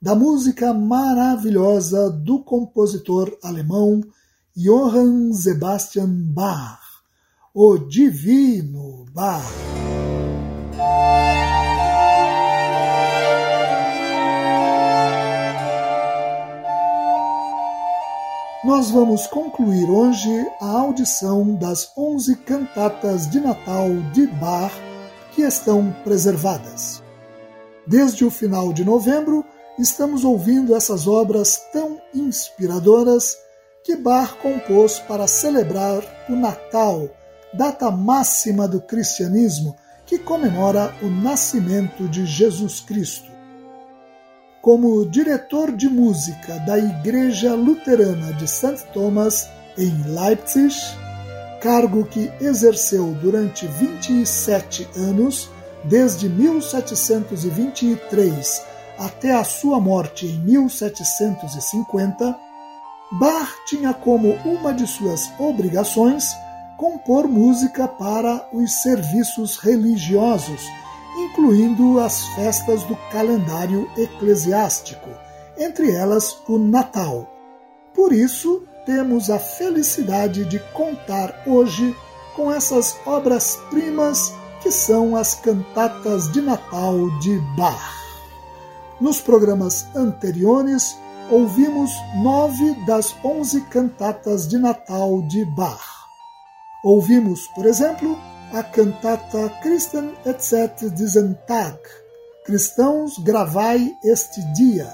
da música maravilhosa do compositor alemão Johann Sebastian Bach, o Divino Bach. Nós vamos concluir hoje a audição das 11 cantatas de Natal de Bach que estão preservadas. Desde o final de novembro, estamos ouvindo essas obras tão inspiradoras que Bach compôs para celebrar o Natal, data máxima do cristianismo que comemora o nascimento de Jesus Cristo. Como diretor de música da Igreja Luterana de St. Thomas, em Leipzig, cargo que exerceu durante 27 anos, desde 1723 até a sua morte em 1750, Bach tinha como uma de suas obrigações compor música para os serviços religiosos, incluindo as festas do calendário eclesiástico, entre elas o Natal. Por isso, temos a felicidade de contar hoje com essas obras-primas que são as cantatas de Natal de Bach. Nos programas anteriores, ouvimos nove das onze cantatas de Natal de Bach. Ouvimos, por exemplo, a cantata Christen et diesen Tag, Cristãos gravai este dia,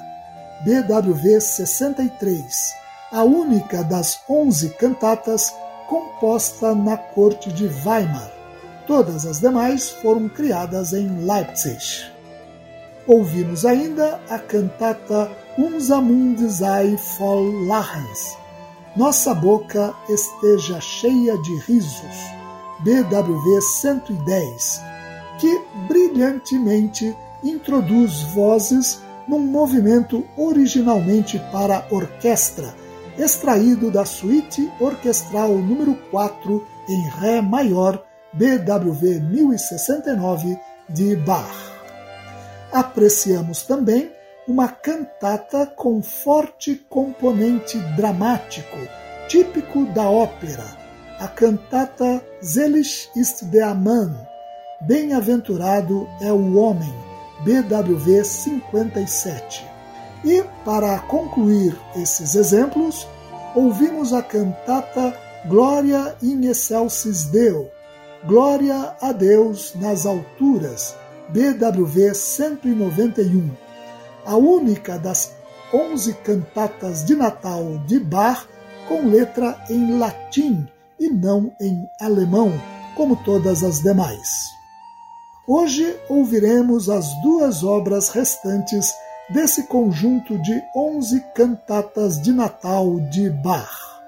BWV 63, a única das onze cantatas composta na corte de Weimar. Todas as demais foram criadas em Leipzig. Ouvimos ainda a cantata Unser Mund sei voll Lachens, Nossa boca esteja cheia de risos, BWV 110, que brilhantemente introduz vozes num movimento originalmente para orquestra, extraído da suíte orquestral número 4 em Ré maior, BWV 1069 de Bach apreciamos também uma cantata com forte componente dramático, típico da ópera, a cantata Selig ist der Mann, Bem-aventurado é o homem, BWV 57. E, para concluir esses exemplos, ouvimos a cantata Glória in excelsis Deo, Glória a Deus nas alturas, BWV 191, a única das 11 cantatas de Natal de Bach com letra em latim e não em alemão, como todas as demais. Hoje ouviremos as duas obras restantes desse conjunto de 11 cantatas de Natal de Bach.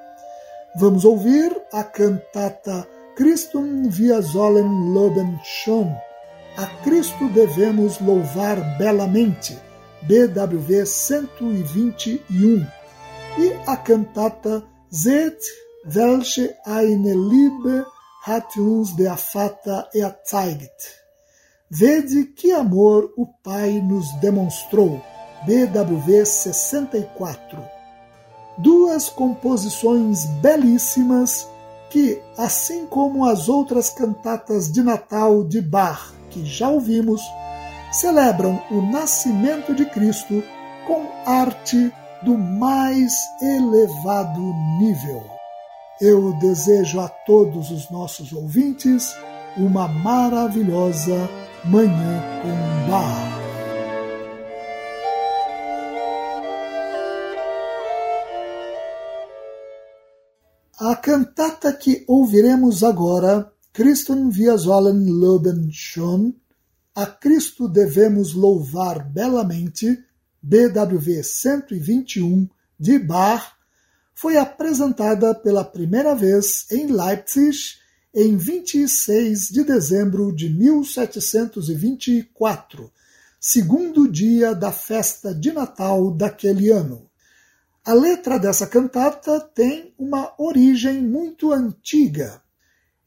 Vamos ouvir a cantata Christum wir sollen loben schon, a Cristo devemos louvar belamente, BWV 121, e a cantata Zet welche eine Liebe hat uns der Vater erzeigt. Vede que amor o Pai nos demonstrou, BWV 64. duas composições belíssimas que, assim como as outras cantatas de Natal de Bach que já ouvimos, celebram o nascimento de Cristo com arte do mais elevado nível. Eu desejo a todos os nossos ouvintes uma maravilhosa Manhã com Bar. A cantata que ouviremos agora, Christen wir sollen loben schon, A Cristo devemos louvar belamente, BWV 121, de Bach, foi apresentada pela primeira vez em Leipzig em 26 de dezembro de 1724, segundo dia da festa de Natal daquele ano. A letra dessa cantata tem uma origem muito antiga.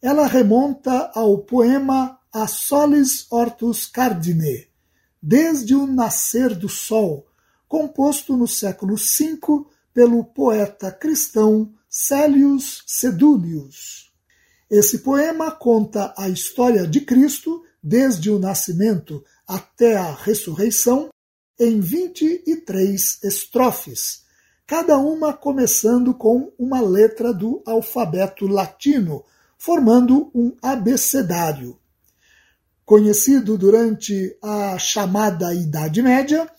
Ela remonta ao poema A Solis Hortus Cardine, Desde o Nascer do Sol, composto no século V pelo poeta cristão Célius Sedúlius. Esse poema conta a história de Cristo desde o nascimento até a ressurreição em 23 estrofes, cada uma começando com uma letra do alfabeto latino, formando um abecedário. Conhecido durante a chamada Idade Média,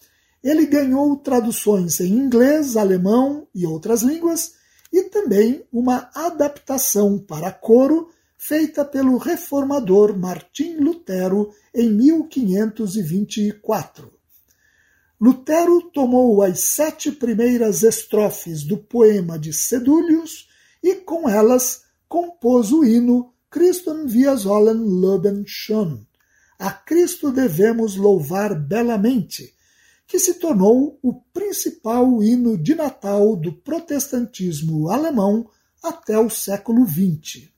ele ganhou traduções em inglês, alemão e outras línguas e também uma adaptação para coro feita pelo reformador Martim Lutero em 1524. Lutero tomou as sete primeiras estrofes do poema de Sedúlios e, com elas, compôs o hino Christum wir sollen loben schon. A Cristo devemos louvar belamente, que se tornou o principal hino de Natal do protestantismo alemão até o século XX.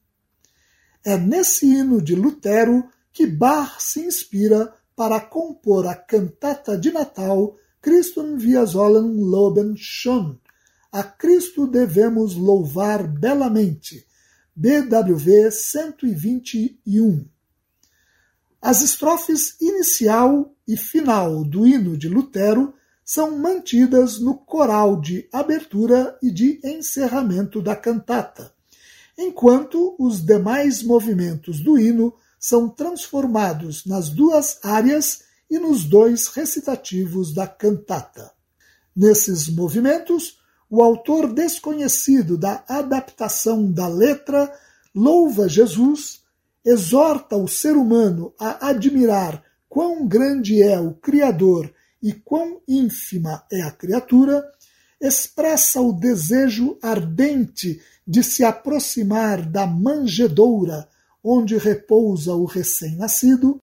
É nesse hino de Lutero que Bach se inspira para compor a cantata de Natal Christum wir sollen loben schon. A Cristo devemos louvar belamente. BWV 121. As estrofes inicial e final do hino de Lutero são mantidas no coral de abertura e de encerramento da cantata, enquanto os demais movimentos do hino são transformados nas duas áreas e nos dois recitativos da cantata. Nesses movimentos, o autor desconhecido da adaptação da letra louva Jesus exorta o ser humano a admirar quão grande é o Criador e quão ínfima é a criatura, expressa o desejo ardente de se aproximar da manjedoura onde repousa o recém-nascido,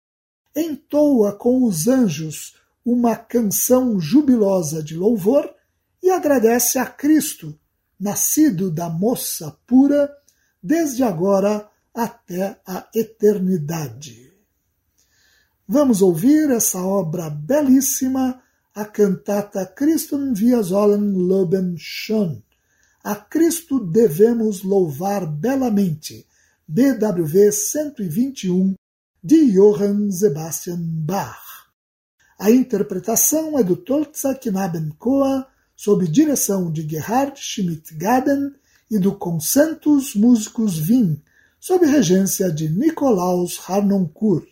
entoa com os anjos uma canção jubilosa de louvor e agradece a Cristo, nascido da moça pura, desde agora até a eternidade. Vamos ouvir essa obra belíssima, a cantata Christum wir sollen loben schon. A Cristo devemos louvar belamente. BWV 121 de Johann Sebastian Bach. A interpretação é do Tolza Knabenchor, sob direção de Gerhard Schmidt-Gaden e do Concentus Musicus Wien, sob regência de Nicolaus Harnoncourt.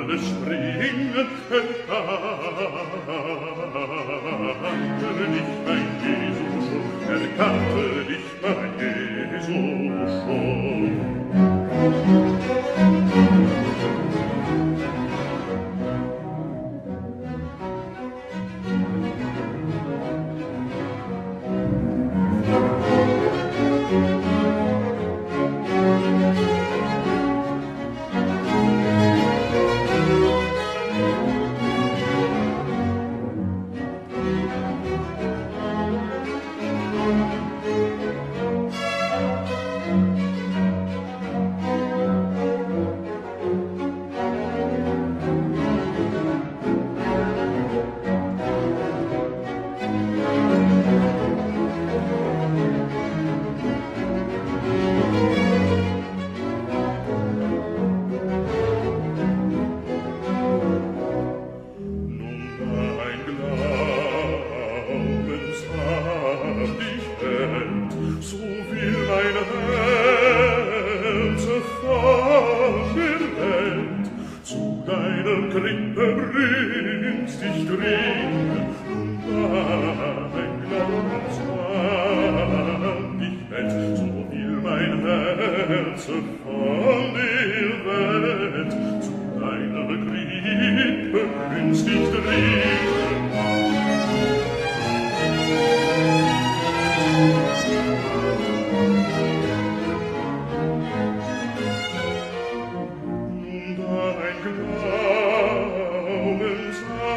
alle springen erkannte ich ein Jesus, erkannte ich mein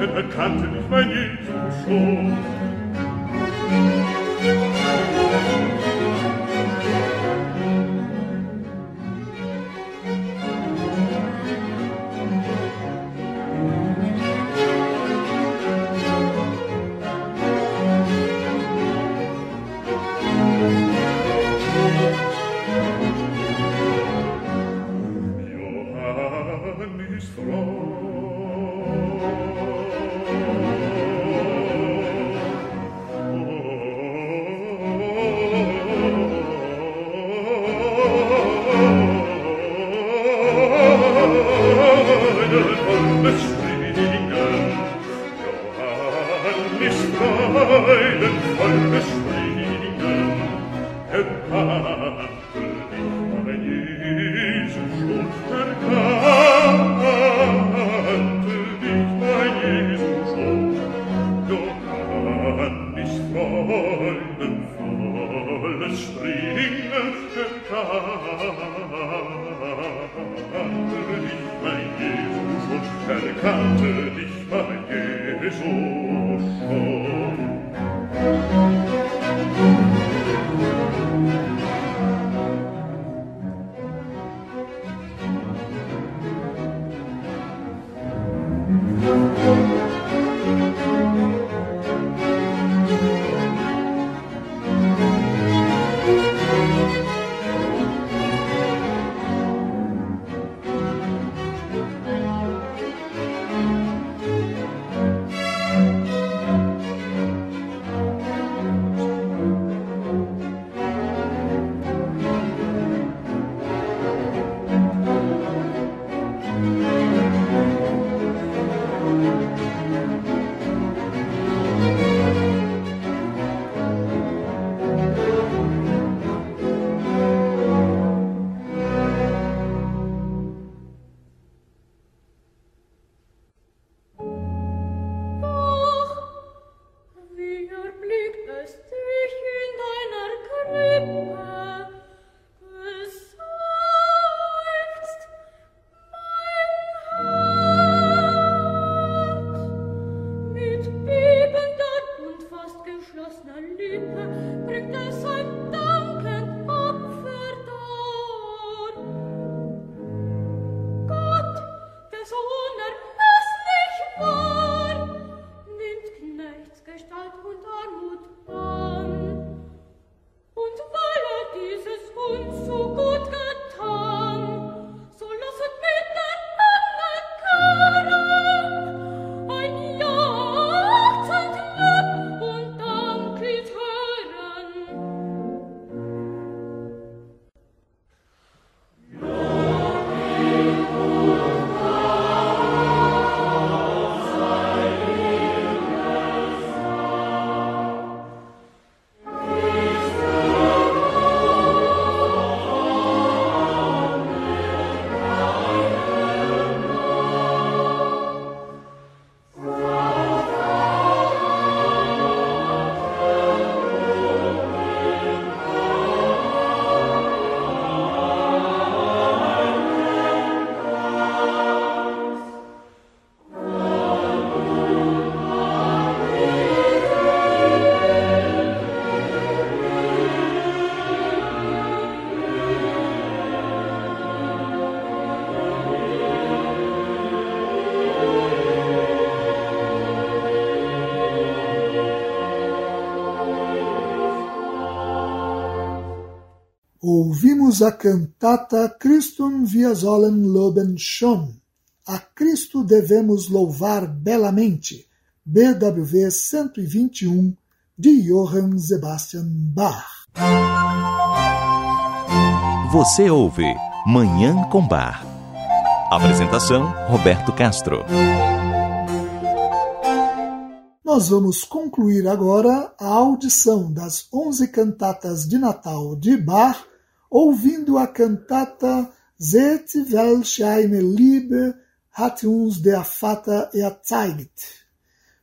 denn er kannte mich mein Jesus schon. Ouvimos a cantata Christum wir sollen loben schon. A Cristo devemos louvar belamente. BWV 121 de Johann Sebastian Bach. Você ouve Manhã com Bar. Apresentação Roberto Castro. Nós vamos concluir agora a audição das onze cantatas de Natal de Bach, ouvindo a cantata Seht welche eine Liebe hat uns der Vater erzeigt.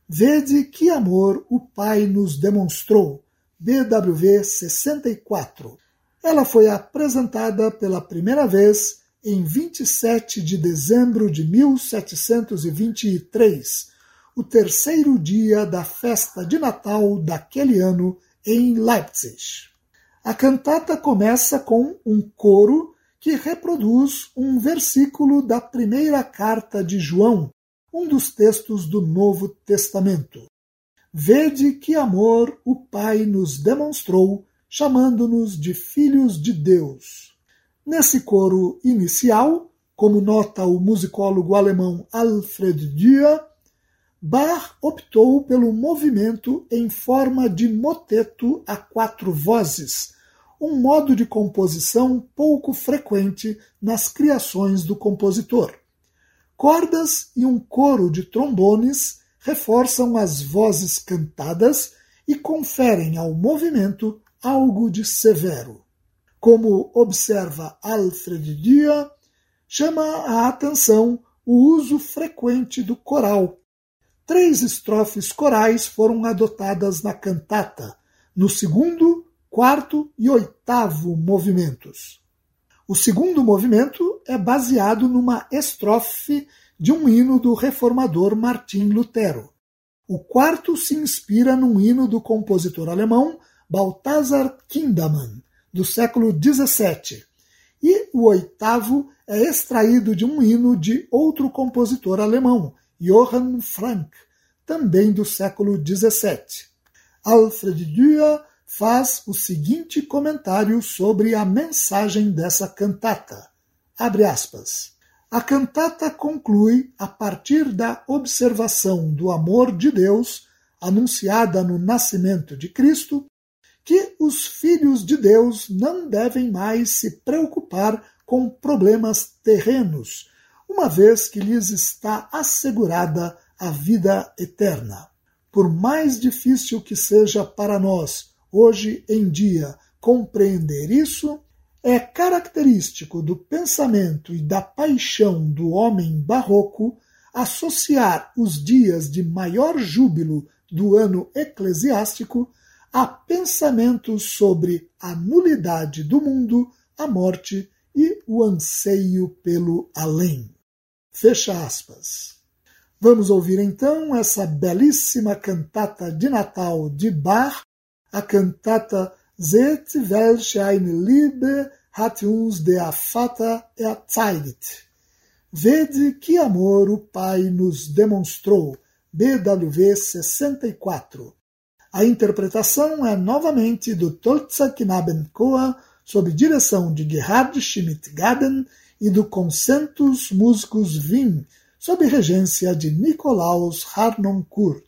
Vede que amor o Pai nos demonstrou. BWV 64. Ela foi apresentada pela primeira vez em 27 de dezembro de 1723 o terceiro dia da festa de Natal daquele ano em Leipzig. A cantata começa com um coro que reproduz um versículo da primeira carta de João, um dos textos do Novo Testamento. Vede que amor o Pai nos demonstrou, chamando-nos de filhos de Deus. Nesse coro inicial, como nota o musicólogo alemão Alfred Dürer, Bach optou pelo movimento em forma de moteto a quatro vozes, um modo de composição pouco frequente nas criações do compositor. Cordas e um coro de trombones reforçam as vozes cantadas e conferem ao movimento algo de severo. Como observa Alfred Dia, chama a atenção o uso frequente do coral, três estrofes corais foram adotadas na cantata, no segundo, quarto e oitavo movimentos. O segundo movimento é baseado numa estrofe de um hino do reformador Martim Lutero. O quarto se inspira num hino do compositor alemão Balthasar Kindermann, do século XVII, e o oitavo é extraído de um hino de outro compositor alemão, Johann Frank, também do século XVII. Alfred Dürer faz o seguinte comentário sobre a mensagem dessa cantata. Abre aspas. A cantata conclui a partir da observação do amor de Deus anunciada no nascimento de Cristo, que os filhos de Deus não devem mais se preocupar com problemas terrenos, uma vez que lhes está assegurada a vida eterna. Por mais difícil que seja para nós, hoje em dia, compreender isso, é característico do pensamento e da paixão do homem barroco associar os dias de maior júbilo do ano eclesiástico a pensamentos sobre a nulidade do mundo, a morte e o anseio pelo além. Fecha aspas. Vamos ouvir então essa belíssima cantata de Natal de Bach, a cantata Seht welche eine Liebe hat uns der Vater erzeigt. Vede que amor o Pai nos demonstrou. BWV 64. A interpretação é novamente do Tolza Knabenchor, sob direção de Gerhard Schmidt-Gaden e do Concentus Musicus Wien, sob regência de Nicolaus Harnoncourt.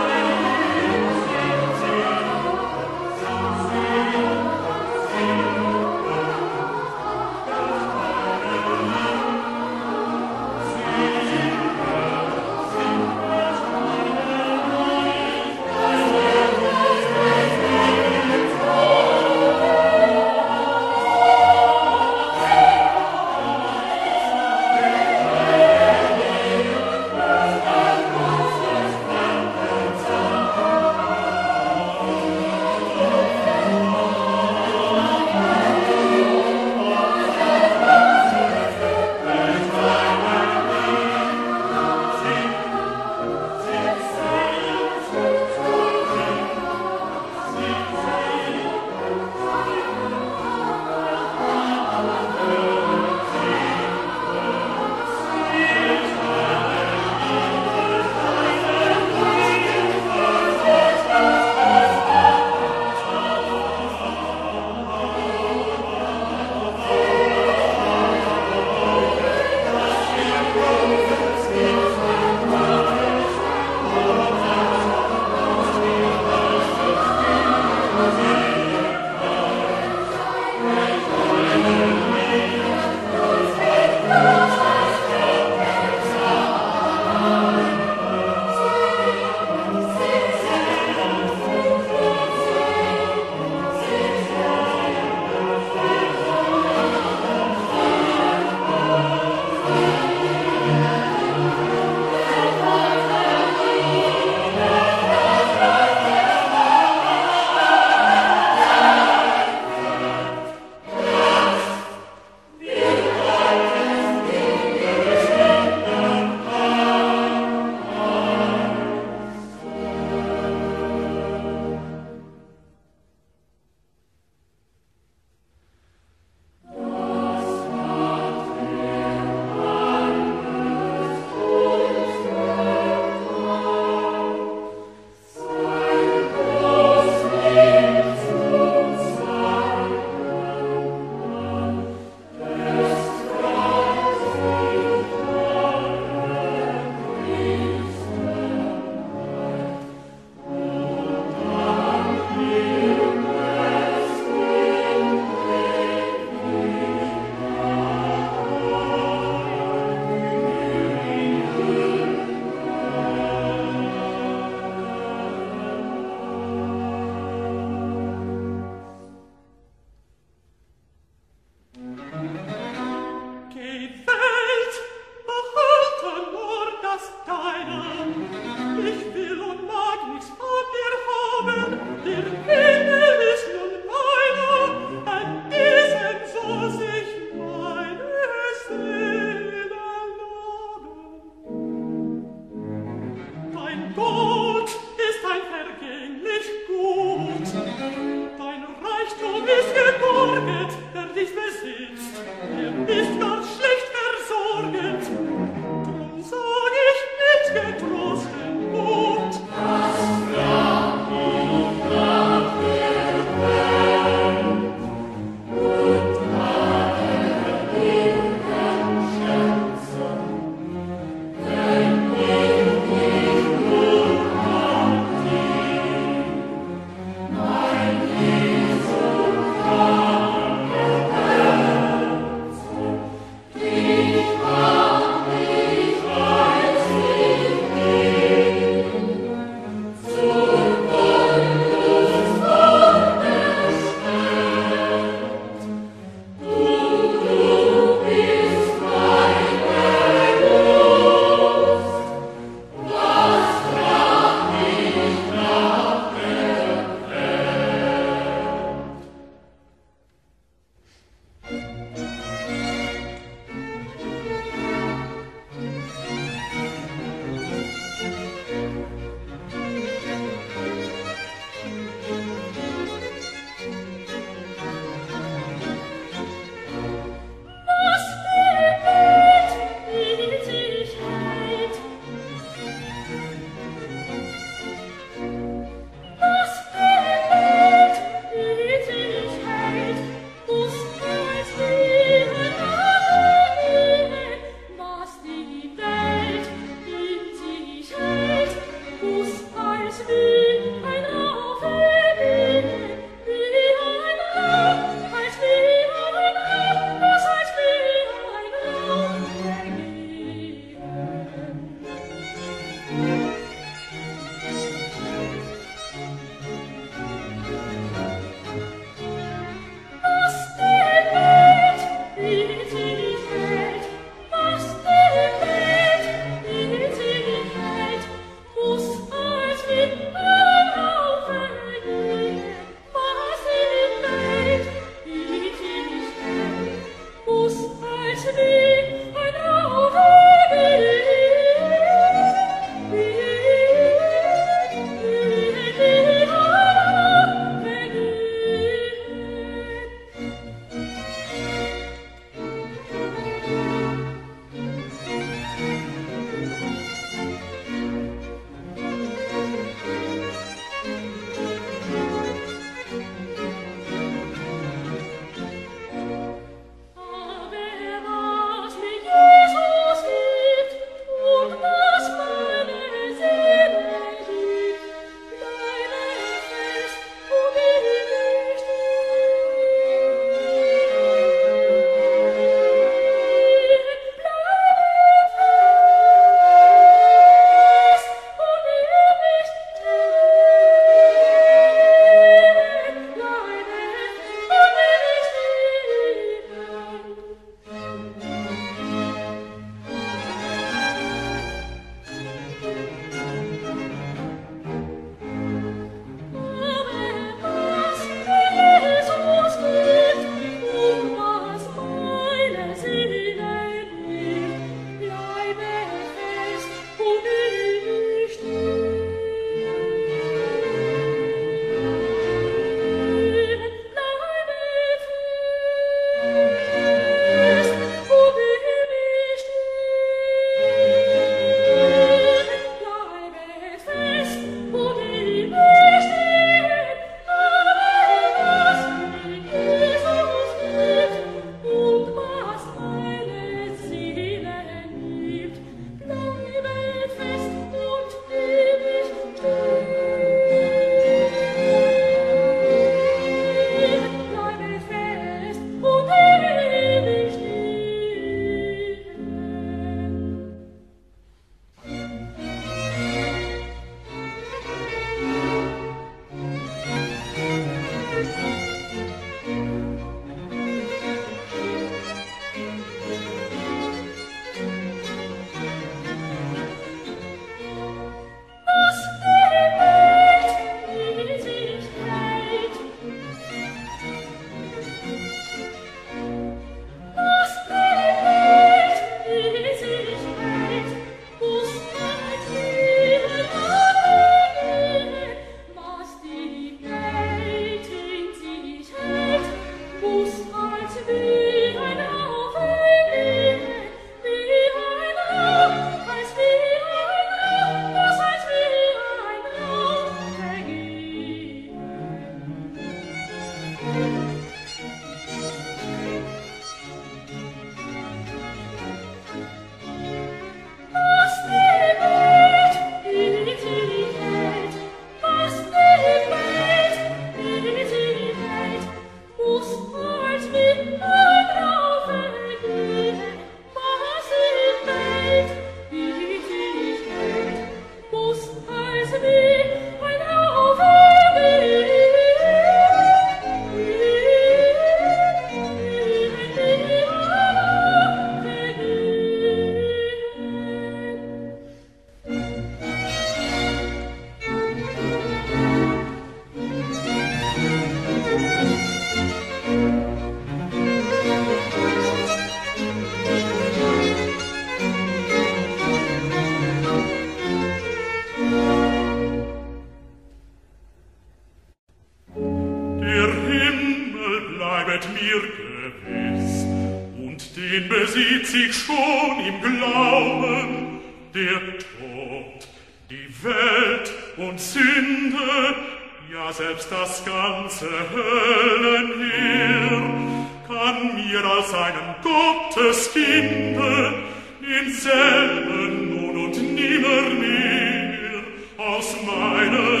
Denselben nun und nimmer mehr aus meiner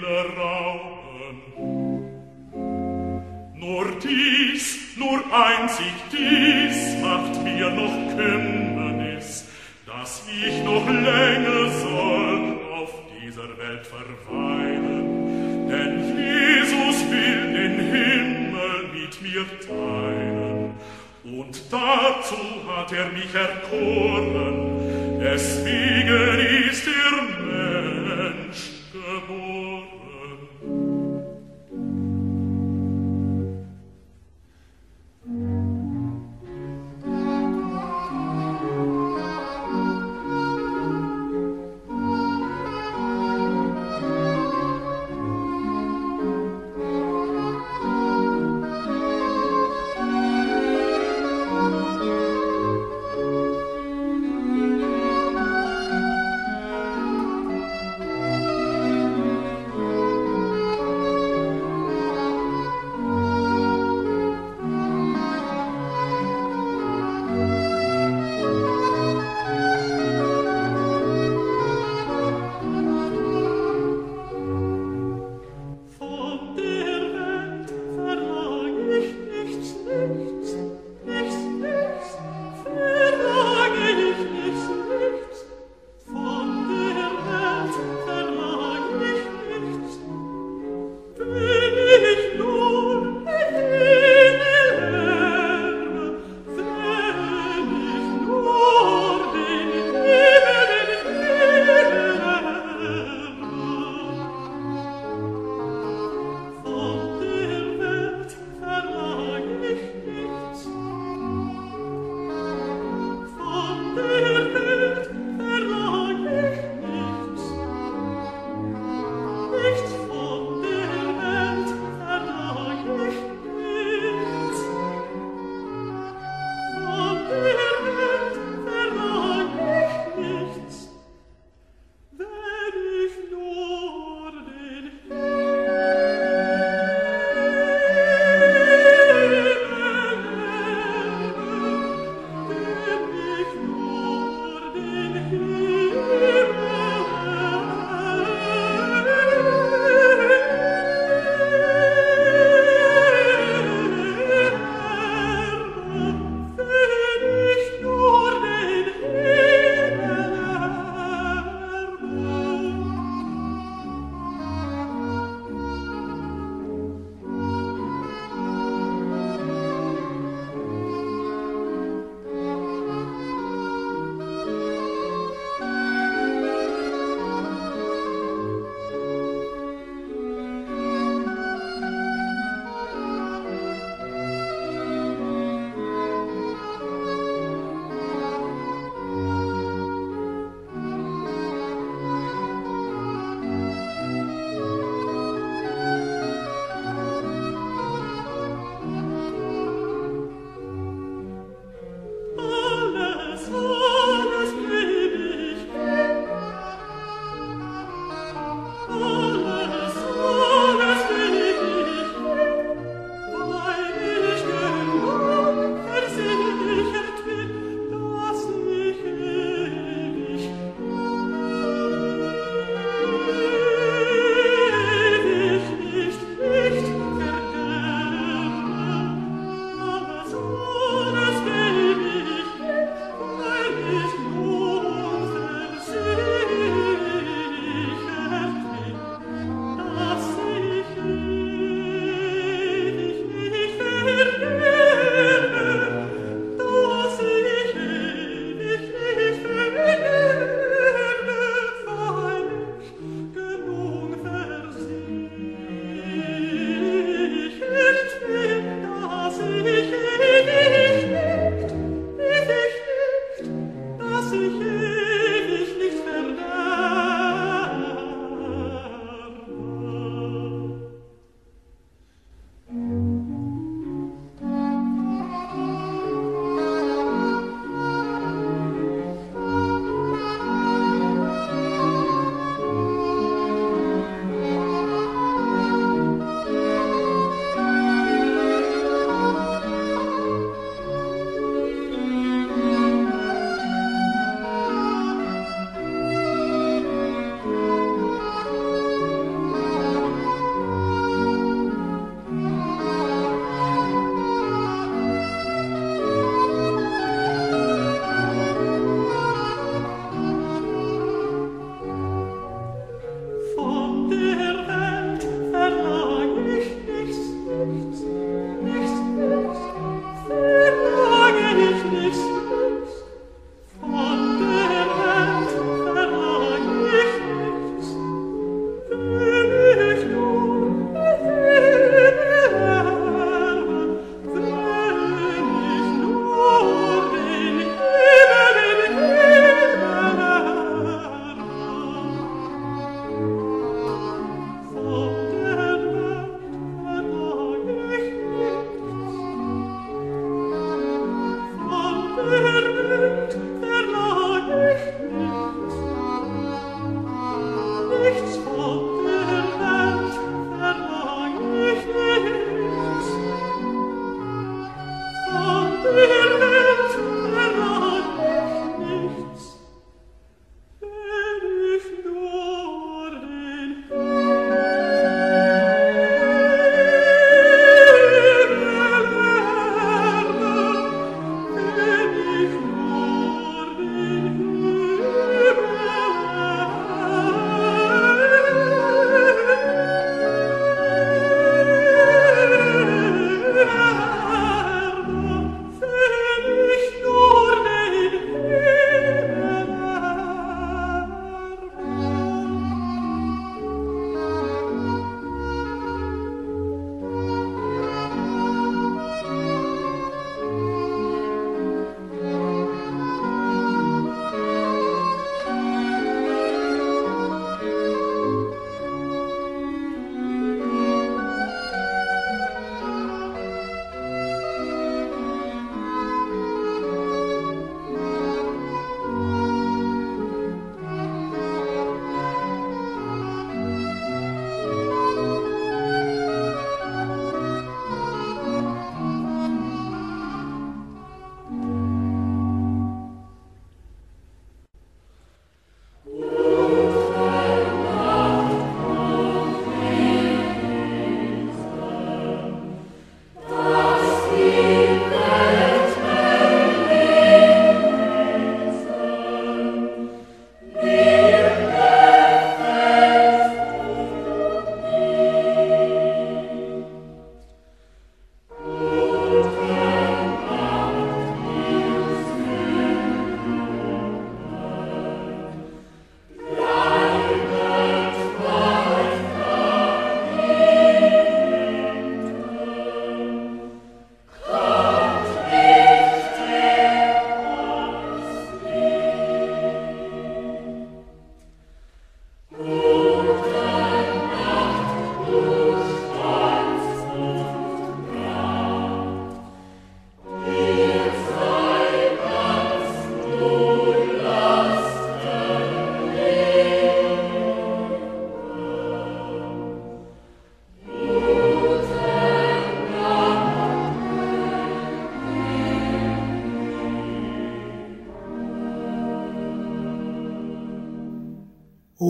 berauben. Nur dies, nur einzig dies macht mir noch Kümmernis, dass ich noch länger soll auf dieser Welt verweilen, Himmel mit mir teilen. Und dazu hat er mich erkoren, deswegen ist er Mensch geboren.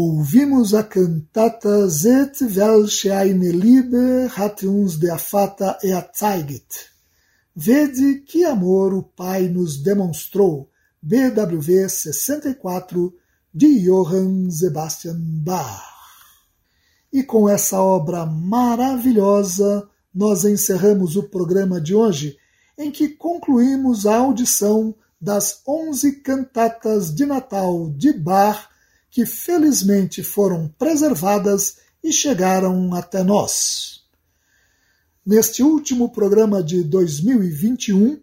Ouvimos a cantata Zet welche eine Liebe hat uns der Vater erzeiget. Vede que amor o Pai nos demonstrou. BWV 64 de Johann Sebastian Bach. E com essa obra maravilhosa, nós encerramos o programa de hoje, em que concluímos a audição das onze cantatas de Natal de Bach que felizmente foram preservadas e chegaram até nós. Neste último programa de 2021,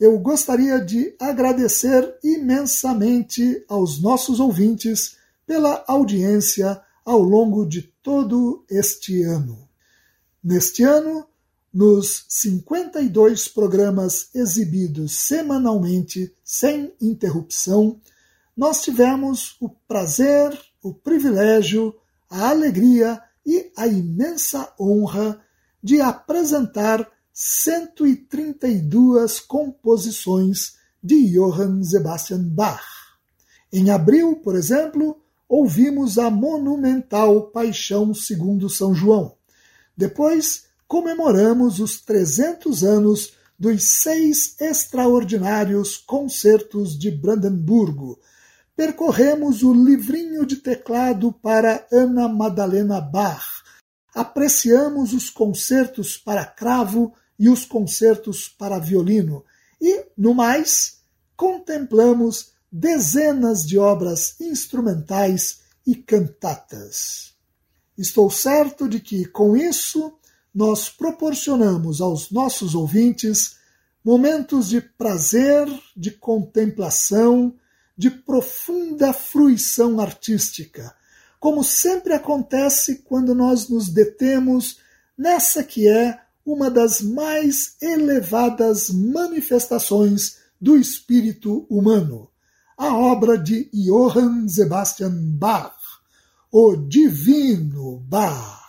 eu gostaria de agradecer imensamente aos nossos ouvintes pela audiência ao longo de todo este ano. Neste ano, nos 52 programas exibidos semanalmente, sem interrupção, nós tivemos o prazer, o privilégio, a alegria e a imensa honra de apresentar 132 composições de Johann Sebastian Bach. Em abril, por exemplo, ouvimos a monumental Paixão segundo São João. Depois, comemoramos os 300 anos dos seis extraordinários concertos de Brandemburgo, percorremos o livrinho de teclado para Ana Madalena Bach, apreciamos os concertos para cravo e os concertos para violino e, no mais, contemplamos dezenas de obras instrumentais e cantatas. Estou certo de que, com isso, nós proporcionamos aos nossos ouvintes momentos de prazer, de contemplação, de profunda fruição artística, como sempre acontece quando nós nos detemos nessa que é uma das mais elevadas manifestações do espírito humano, a obra de Johann Sebastian Bach, o Divino Bach.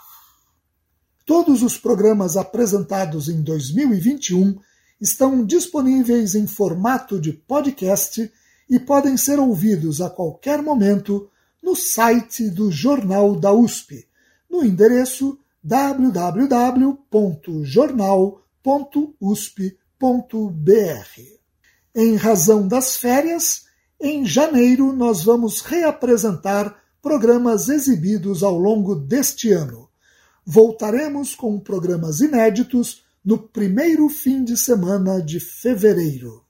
Todos os programas apresentados em 2021 estão disponíveis em formato de podcast e podem ser ouvidos a qualquer momento no site do Jornal da USP, no endereço www.jornal.usp.br. Em razão das férias, em janeiro nós vamos reapresentar programas exibidos ao longo deste ano. Voltaremos com programas inéditos no primeiro fim de semana de fevereiro.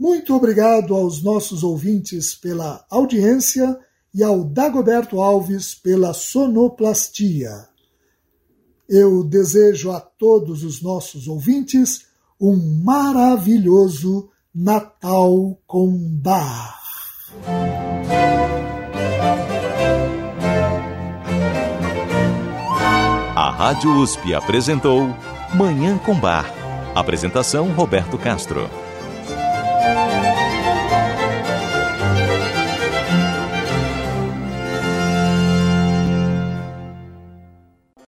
Muito obrigado aos nossos ouvintes pela audiência e ao Dagoberto Alves pela sonoplastia. Eu desejo a todos os nossos ouvintes um maravilhoso Natal com Bar. A Rádio USP apresentou Manhã com Bar. Apresentação Roberto Castro.